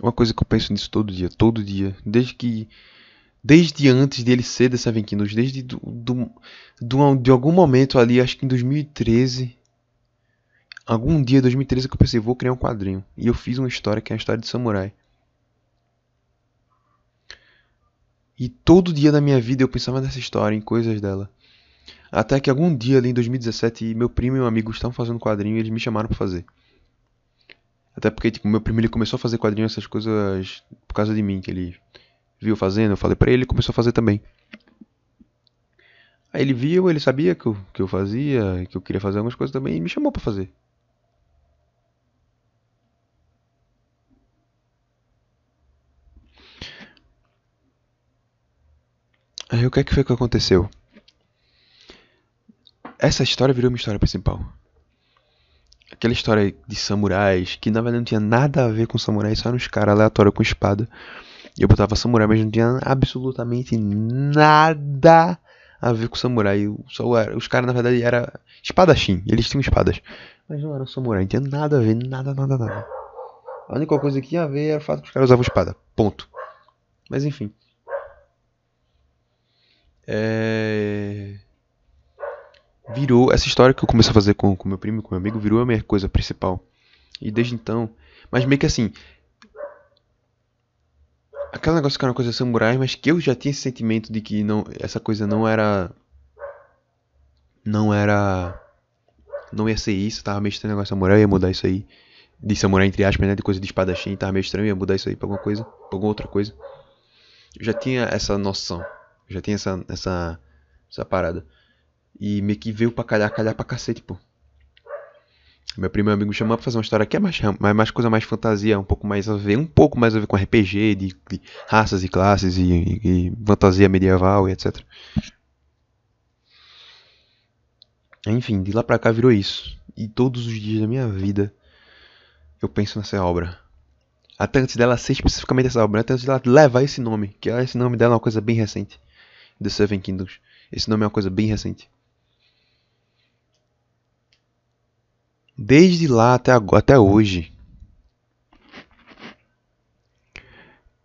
uma coisa que eu penso nisso todo dia, todo dia, desde que desde antes dele ser The Seven Kingdoms, desde do, do, do, de algum momento ali, acho que em 2013, algum dia 2013 que eu pensei, vou criar um quadrinho. E eu fiz uma história que é a história de samurai. E todo dia da minha vida eu pensava nessa história, em coisas dela. Até que algum dia ali em 2017, meu primo e meu amigo estavam fazendo quadrinho e eles me chamaram para fazer. Até porque, tipo, meu primo ele começou a fazer quadrinho, essas coisas, por causa de mim, que ele viu fazendo, eu falei pra ele, ele começou a fazer também. Aí ele viu, ele sabia que eu, que eu fazia, que eu queria fazer algumas coisas também, e me chamou para fazer. Aí o que é que foi que aconteceu? Essa história virou uma história principal. Aquela história de samurais, que na verdade não tinha nada a ver com samurais, só eram uns caras aleatórios com espada. E eu botava samurai, mas não tinha absolutamente nada a ver com samurai. Só era, os caras na verdade eram espadachim, eles tinham espadas. Mas não eram samurai, não tinha nada a ver, nada, nada, nada. A única coisa que tinha a ver era o fato que os caras usavam espada. Ponto. Mas enfim. É... Virou essa história que eu comecei a fazer com, meu primo, com meu amigo, virou a minha coisa principal. E desde então. Mas meio que assim. Aquele negócio que era uma coisa samurai, mas que eu já tinha esse sentimento de que não, essa coisa não era. Não era. Não ia ser isso, tava meio estranho o negócio samurai, ia mudar isso aí. De samurai, entre aspas, né? De coisa de espadachim, tava meio estranho, ia mudar isso aí pra alguma coisa, pra alguma outra coisa. Eu já tinha essa noção. Já tinha essa, essa, essa parada. E meio que veio pra calhar, calhar pra cacete, pô. Meu primo e meu amigo chamou pra fazer uma história que é mais, mais, mais coisa mais fantasia, um pouco mais a ver, um pouco mais a ver com RPG, de, de raças e classes e, e, e, fantasia medieval e etc. Enfim, de lá pra cá virou isso. E todos os dias da minha vida eu penso nessa obra. Até antes dela ser especificamente essa obra, até antes dela levar esse nome, que esse nome dela é uma coisa bem recente. The Seven Kingdoms. Esse nome é uma coisa bem recente. Desde lá até, até hoje.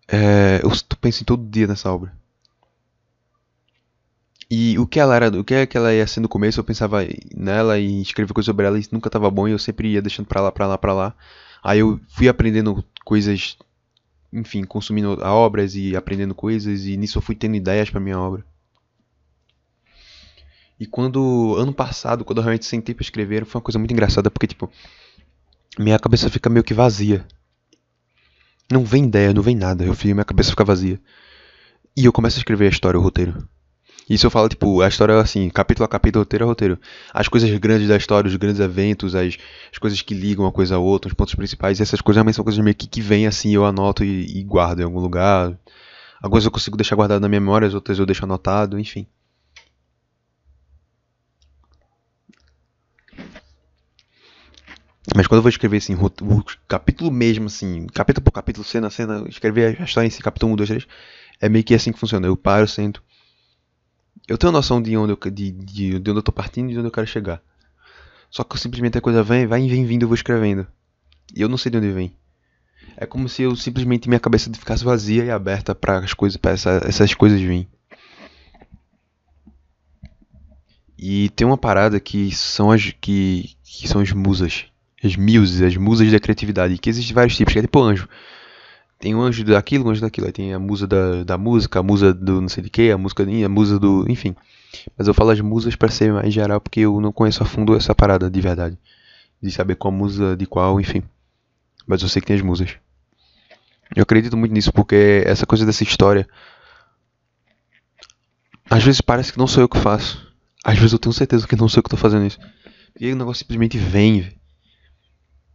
É, eu penso em todo dia nessa obra. E o que ela era, o que, é que ela ia ser no começo, eu pensava nela e escrever coisas sobre ela e nunca estava bom e eu sempre ia deixando pra lá, pra lá, pra lá. Aí eu fui aprendendo coisas, enfim, consumindo obras e aprendendo coisas e nisso eu fui tendo ideias para minha obra. E quando, ano passado, quando eu realmente sentei pra escrever, foi uma coisa muito engraçada, porque, tipo, minha cabeça fica meio que vazia. Não vem ideia, não vem nada. Eu fico, minha cabeça fica vazia. E eu começo a escrever a história, o roteiro. Isso eu falo, tipo, a história assim, capítulo a capítulo, roteiro a roteiro. As coisas grandes da história, os grandes eventos, as, as coisas que ligam uma coisa a outra, os pontos principais, essas coisas realmente são coisas meio que, que vêm assim, eu anoto e, e guardo em algum lugar. Algumas eu consigo deixar guardado na minha memória, as outras eu deixo anotado, enfim. Mas quando eu vou escrever assim, o, capítulo mesmo, assim, capítulo por capítulo, cena a cena, escrever a história em si, capítulo 1, 2, 3, é meio que assim que funciona. Eu paro, sento. Eu tenho noção de onde eu, de, de, de onde eu tô partindo e de onde eu quero chegar. Só que simplesmente a coisa vem, vai vem vindo, eu vou escrevendo. E eu não sei de onde vem. É como se eu simplesmente minha cabeça ficasse vazia e aberta para as coisas, para essa, essas coisas virem. E tem uma parada que são as que, que são as musas as muses, as musas da criatividade, que existem vários tipos, que é tipo anjo. Tem um anjo daquilo, um anjo daquilo. Aí tem a musa da, da música, a musa do não sei de que, a música a musa do. enfim. Mas eu falo as musas para ser mais geral, porque eu não conheço a fundo essa parada de verdade. De saber qual musa de qual, enfim. Mas eu sei que tem as musas. Eu acredito muito nisso, porque essa coisa dessa história. Às vezes parece que não sou eu que faço. Às vezes eu tenho certeza que não sou eu que estou fazendo isso. E aí o negócio simplesmente vem.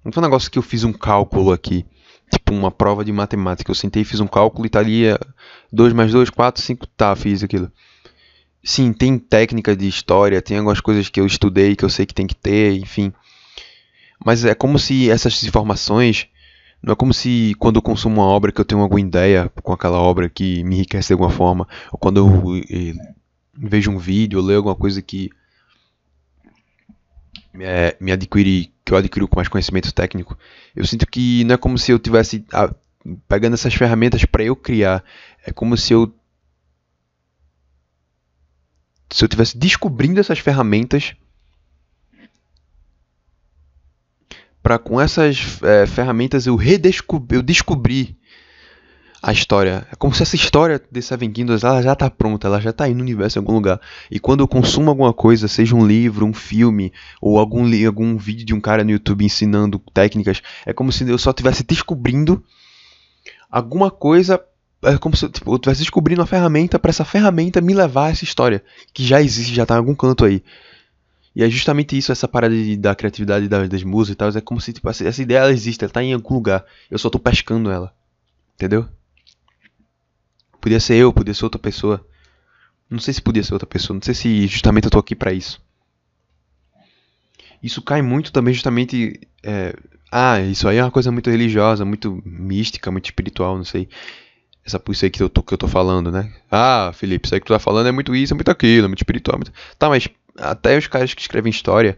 Não foi um negócio que eu fiz um cálculo aqui. Tipo uma prova de matemática. Eu sentei fiz um cálculo e tá ali 2 mais 2, 4, 5. Tá, fiz aquilo. Sim, tem técnica de história, tem algumas coisas que eu estudei que eu sei que tem que ter, enfim. Mas é como se essas informações. Não é como se quando eu consumo uma obra que eu tenho alguma ideia com aquela obra que me enriquece de alguma forma, ou quando eu, eu vejo um vídeo, leio alguma coisa que é, me adquiri, que eu adquiri com mais conhecimento técnico, eu sinto que não é como se eu tivesse ah, pegando essas ferramentas para eu criar, é como se eu se eu tivesse descobrindo essas ferramentas para com essas é, ferramentas eu redescobrir, eu descobri a história. É como se essa história de Seven Kingdoms ela já está pronta, ela já está aí no universo em algum lugar. E quando eu consumo alguma coisa, seja um livro, um filme, ou algum, algum vídeo de um cara no YouTube ensinando técnicas, é como se eu só estivesse descobrindo alguma coisa. É como se tipo, eu estivesse descobrindo uma ferramenta para essa ferramenta me levar a essa história, que já existe, já está em algum canto aí. E é justamente isso, essa parada de, da criatividade das, das músicas e tal. É como se tipo, essa, essa ideia ela existe, ela está em algum lugar. Eu só estou pescando ela. Entendeu? Podia ser eu, podia ser outra pessoa. Não sei se podia ser outra pessoa, não sei se justamente eu tô aqui para isso. Isso cai muito também justamente. É, ah, isso aí é uma coisa muito religiosa, muito mística, muito espiritual, não sei. Essa isso aí que eu, tô, que eu tô falando, né? Ah, Felipe, isso aí que tu tá falando é muito isso, é muito aquilo, é muito espiritual. É muito... Tá, mas até os caras que escrevem história,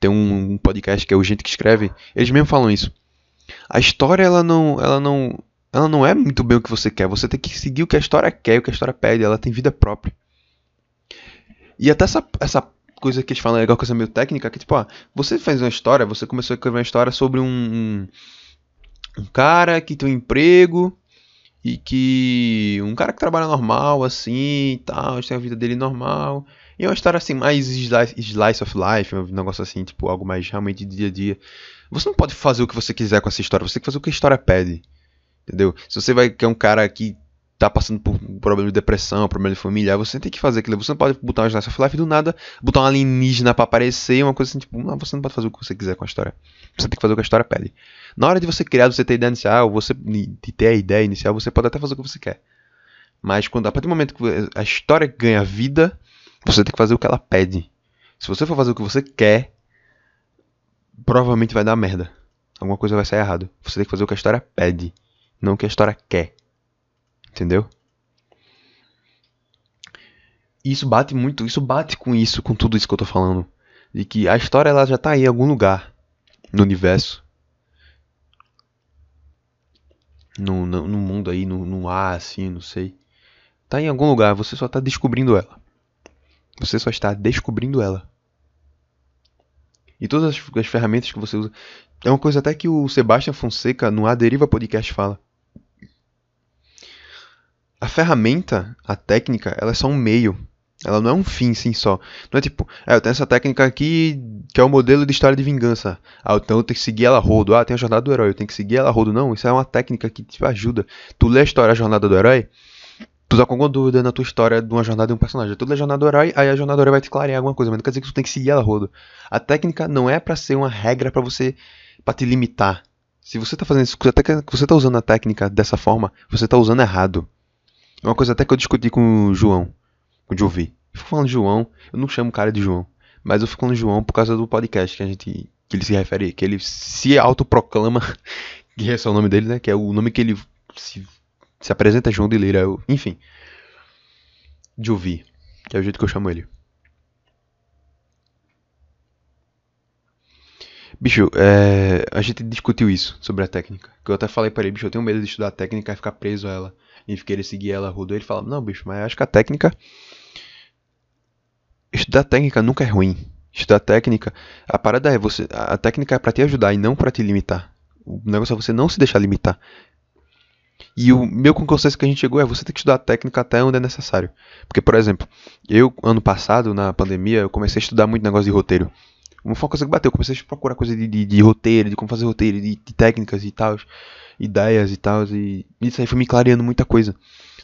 tem um, um podcast que é o Gente que Escreve, eles mesmo falam isso. A história, ela não, ela não, ela não é muito bem o que você quer. Você tem que seguir o que a história quer, o que a história pede. Ela tem vida própria. E até essa, essa coisa que eles falam é legal, coisa meio técnica, que tipo, ah, você faz uma história, você começou a escrever uma história sobre um, um, um cara que tem um emprego e que um cara que trabalha normal assim e tal, tem a vida dele normal. E é uma história assim mais slice, slice of life, um negócio assim, tipo, algo mais realmente de dia a dia. Você não pode fazer o que você quiser com essa história, você tem que fazer o que a história pede. Entendeu? Se você vai que é um cara que tá passando por um problema de depressão, problema de familiar, você tem que fazer aquilo. Você não pode botar uma Slice of Life do nada, botar um alienígena pra aparecer, uma coisa assim, tipo, não, você não pode fazer o que você quiser com a história. Você tem que fazer o que a história pede. Na hora de você criar, você ter ideia inicial, você de ter a ideia inicial, você pode até fazer o que você quer. Mas quando a partir do momento que a história ganha vida, você tem que fazer o que ela pede. Se você for fazer o que você quer, provavelmente vai dar merda. Alguma coisa vai sair errado. Você tem que fazer o que a história pede, não o que a história quer. Entendeu? Isso bate muito, isso bate com isso, com tudo isso que eu tô falando. De que a história ela já tá aí em algum lugar no universo. No, no, no mundo aí, no, no ar, assim, não sei. Tá em algum lugar, você só tá descobrindo ela. Você só está descobrindo ela. E todas as, as ferramentas que você usa. É uma coisa até que o Sebastian Fonseca no A Deriva Podcast fala a ferramenta, a técnica, ela é só um meio. Ela não é um fim, sim, só. Não é tipo, é, eu tenho essa técnica aqui que é o modelo de história de vingança. Ah, então eu tenho que seguir ela rodo. Ah, tem a jornada do herói, eu tenho que seguir ela rodo. Não, isso é uma técnica que te ajuda. Tu lê a história, a jornada do herói, tu tá com alguma dúvida na tua história de uma jornada de um personagem. Tu lê a jornada do herói, aí a jornada do herói vai te clarear alguma coisa, mas não quer dizer que tu tem que seguir ela rodo. A técnica não é para ser uma regra para você, para te limitar. Se você tá fazendo isso, se você tá usando a técnica dessa forma, você tá usando errado. Uma coisa até que eu discuti com o João, com o Jovi. Eu fico falando de João, eu não chamo o cara de João, mas eu fico falando de João por causa do podcast que a gente que ele se refere, que ele se autoproclama, que esse é o nome dele, né? Que é o nome que ele se, se apresenta João de Lira, eu, enfim. Jovi, que é o jeito que eu chamo ele. Bicho, é, a gente discutiu isso sobre a técnica. Que eu até falei para ele, bicho, eu tenho medo de estudar a técnica e ficar preso a ela e querer seguir ela rodou, ele fala, não, bicho, mas acho que a técnica. Estudar técnica nunca é ruim. Estudar técnica, a parada é você. A técnica é para te ajudar e não para te limitar. O negócio é você não se deixar limitar. E o meu consenso que a gente chegou é você ter que estudar a técnica até onde é necessário. Porque, por exemplo, eu, ano passado, na pandemia, eu comecei a estudar muito negócio de roteiro. Uma foi uma coisa que bateu, eu comecei a procurar coisa de, de, de roteiro, de como fazer roteiro, de, de técnicas e tal ideias e tal. E isso aí foi me clareando muita coisa.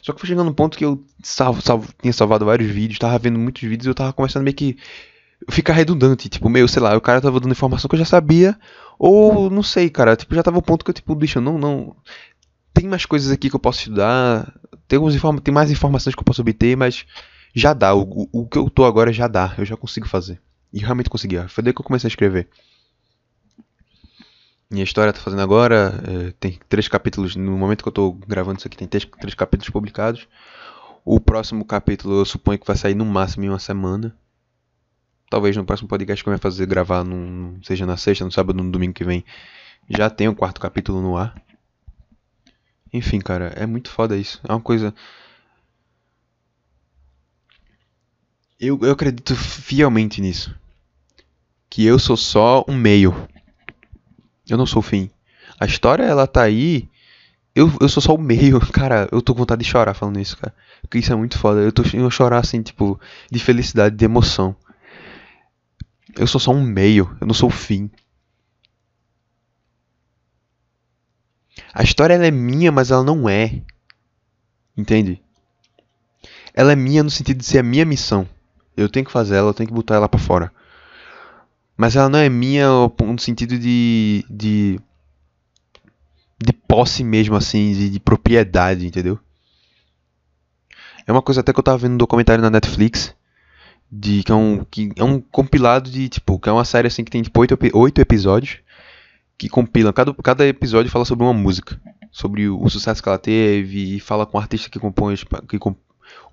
Só que foi chegando um ponto que eu salvo, salvo, tinha salvado vários vídeos, tava vendo muitos vídeos e eu tava começando meio que ficar redundante. Tipo, meio, sei lá, o cara tava dando informação que eu já sabia. Ou não sei, cara. Tipo, já tava um ponto que eu, tipo, bicho, não, não. Tem mais coisas aqui que eu posso estudar. Tem, alguns informa tem mais informações que eu posso obter, mas já dá. O, o, o que eu tô agora já dá. Eu já consigo fazer. E realmente consegui. Foi daí que eu comecei a escrever. Minha história tá fazendo agora. É, tem três capítulos. No momento que eu tô gravando isso aqui, tem três, três capítulos publicados. O próximo capítulo eu suponho que vai sair no máximo em uma semana. Talvez no próximo podcast que eu vou fazer gravar, num, seja na sexta, no sábado, no domingo que vem, já tenha o quarto capítulo no ar. Enfim, cara, é muito foda isso. É uma coisa. Eu, eu acredito fielmente nisso. Que eu sou só um meio eu não sou o fim. A história, ela tá aí. Eu, eu sou só o meio. Cara, eu tô com vontade de chorar falando isso, cara. Porque isso é muito foda. Eu tô eu chorar assim, tipo, de felicidade, de emoção. Eu sou só um meio. Eu não sou o fim. A história ela é minha, mas ela não é. Entende? Ela é minha no sentido de ser a minha missão. Eu tenho que fazer ela, eu tenho que botar ela para fora. Mas ela não é minha no sentido de. de. de posse mesmo, assim, de, de propriedade, entendeu? É uma coisa até que eu tava vendo um documentário na Netflix. De, que, é um, que é um compilado de, tipo, que é uma série assim que tem tipo, oito, oito episódios. Que compilam, cada, cada episódio fala sobre uma música. Sobre o, o sucesso que ela teve e fala com o artista que compõe, que,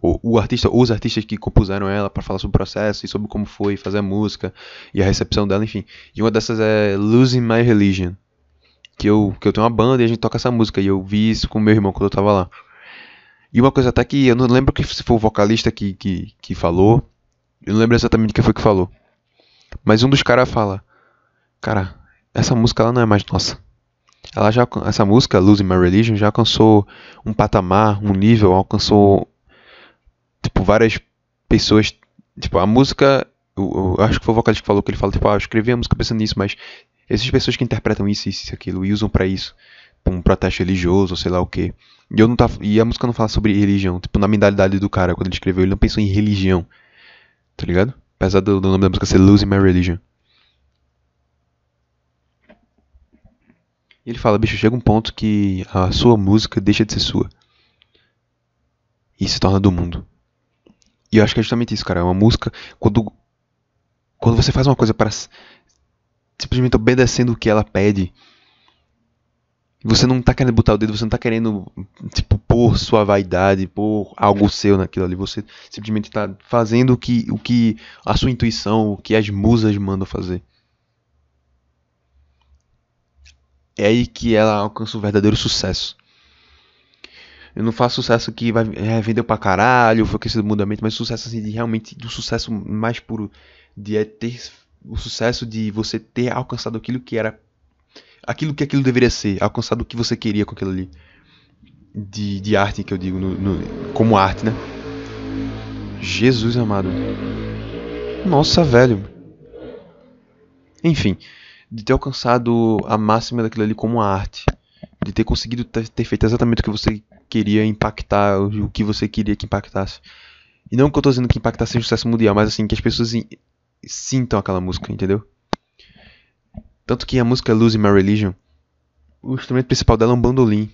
o, o artista, os artistas que compuseram ela para falar sobre o processo e sobre como foi fazer a música e a recepção dela, enfim. E uma dessas é Losing My Religion, que eu, que eu tenho uma banda e a gente toca essa música e eu vi isso com meu irmão quando eu tava lá. E uma coisa até que eu não lembro que se foi o vocalista que, que, que falou, Eu não lembro exatamente quem foi que falou. Mas um dos caras fala: Cara, essa música ela não é mais nossa. Ela já essa música Losing My Religion já alcançou um patamar, um nível, alcançou tipo várias pessoas, tipo a música, eu, eu acho que foi o vocalista que falou que ele fala tipo, ah, eu escrevi a música pensando nisso, mas essas pessoas que interpretam isso, isso, aquilo e usam para isso, um protesto religioso, ou sei lá o que. E eu não tava, e a música não fala sobre religião, tipo na mentalidade do cara quando ele escreveu, ele não pensou em religião. Tá ligado? Apesar do, do nome da música ser Losing My Religion. E ele fala, bicho, chega um ponto que a sua música deixa de ser sua. E se torna do mundo. E eu acho que é justamente isso, cara. É uma música. Quando. Quando você faz uma coisa para. Simplesmente obedecendo o que ela pede. Você não tá querendo botar o dedo, você não tá querendo, tipo, pôr sua vaidade, pôr algo seu naquilo ali. Você simplesmente tá fazendo o que, o que a sua intuição, o que as musas mandam fazer. é aí que ela alcança o verdadeiro sucesso. Eu não faço sucesso que vai é, vendeu pra caralho, foi crescido mudamente, mas sucesso assim de realmente do sucesso mais puro de é ter o sucesso de você ter alcançado aquilo que era aquilo que aquilo deveria ser, alcançado o que você queria com aquilo ali. De, de arte que eu digo, no, no, como arte, né? Jesus amado. Nossa, velho. Enfim de ter alcançado a máxima daquilo ali como arte, de ter conseguido ter feito exatamente o que você queria impactar, o que você queria que impactasse. E não que eu estou dizendo que impactasse um sucesso mundial, mas assim, que as pessoas sintam aquela música, entendeu? Tanto que a música Losing My Religion, o instrumento principal dela é um bandolim.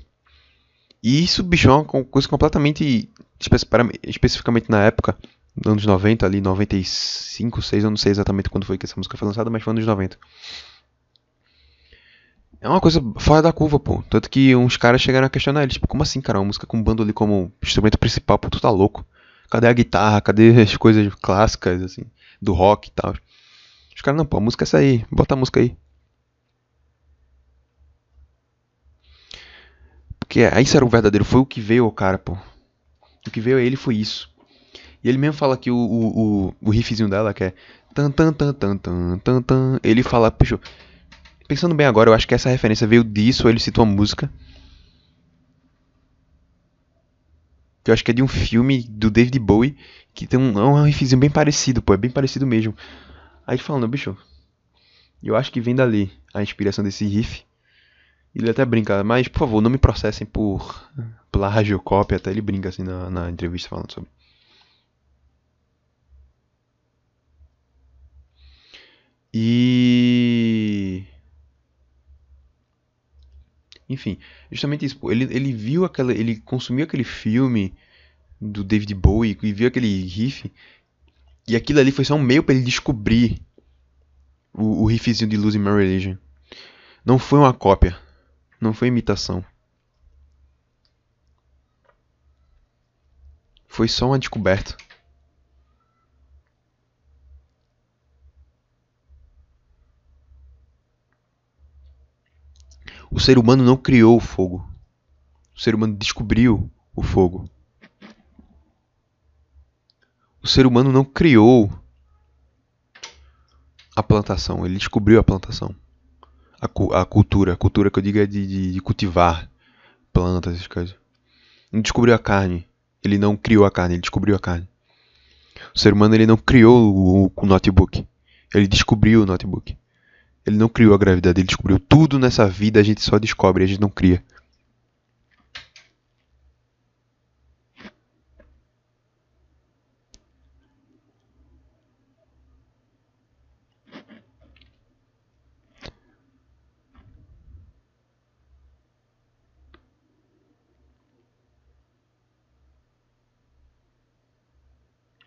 E isso, bicho, é uma coisa completamente. Especificamente na época, anos 90, ali, 95, 6, eu não sei exatamente quando foi que essa música foi lançada, mas foi anos 90. É uma coisa fora da curva, pô. Tanto que uns caras chegaram a questionar eles, tipo, como assim, cara? Uma música com bando ali como instrumento principal, pô, tu tá louco? Cadê a guitarra? Cadê as coisas clássicas, assim, do rock e tal? Os caras, não, pô, a música é essa aí, bota a música aí. Porque isso era o verdadeiro, foi o que veio ao cara, pô. O que veio a ele foi isso. E ele mesmo fala que o, o, o, o riffzinho dela, que é. Tan, tan, tan, tan, tan, tan, tan, ele fala, puxa, Pensando bem agora, eu acho que essa referência veio disso, ele cita uma música. Que eu acho que é de um filme do David Bowie, que tem um, é um riffzinho bem parecido, pô, é bem parecido mesmo. Aí falando, bicho, eu acho que vem dali a inspiração desse riff. Ele até brinca, mas por favor, não me processem por plágio, cópia, até ele brinca assim na, na entrevista falando sobre. E enfim, justamente isso. Ele, ele viu aquela. Ele consumiu aquele filme do David Bowie e viu aquele riff. E aquilo ali foi só um meio para ele descobrir o, o riffzinho de Losing My Religion. Não foi uma cópia. Não foi imitação. Foi só uma descoberta. O ser humano não criou o fogo. O ser humano descobriu o fogo. O ser humano não criou a plantação, ele descobriu a plantação. A, cu a cultura, a cultura que eu digo é de, de, de cultivar plantas, essas coisas. Não descobriu a carne, ele não criou a carne, ele descobriu a carne. O ser humano ele não criou o, o notebook, ele descobriu o notebook. Ele não criou a gravidade, ele descobriu tudo nessa vida, a gente só descobre, a gente não cria.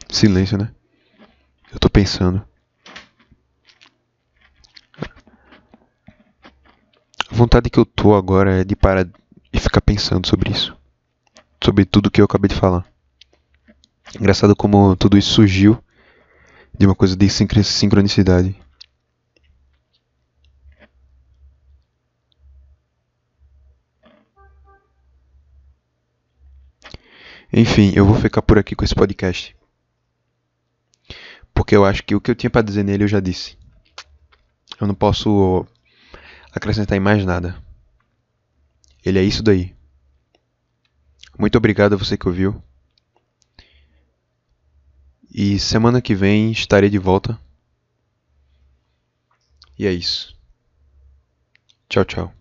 Silêncio, né? Eu tô pensando. Vontade que eu tô agora é de parar e ficar pensando sobre isso. Sobre tudo que eu acabei de falar. Engraçado como tudo isso surgiu de uma coisa de sincronicidade. Enfim, eu vou ficar por aqui com esse podcast. Porque eu acho que o que eu tinha para dizer nele eu já disse. Eu não posso acrescentar em mais nada. Ele é isso daí. Muito obrigado a você que ouviu. E semana que vem estarei de volta. E é isso. Tchau, tchau.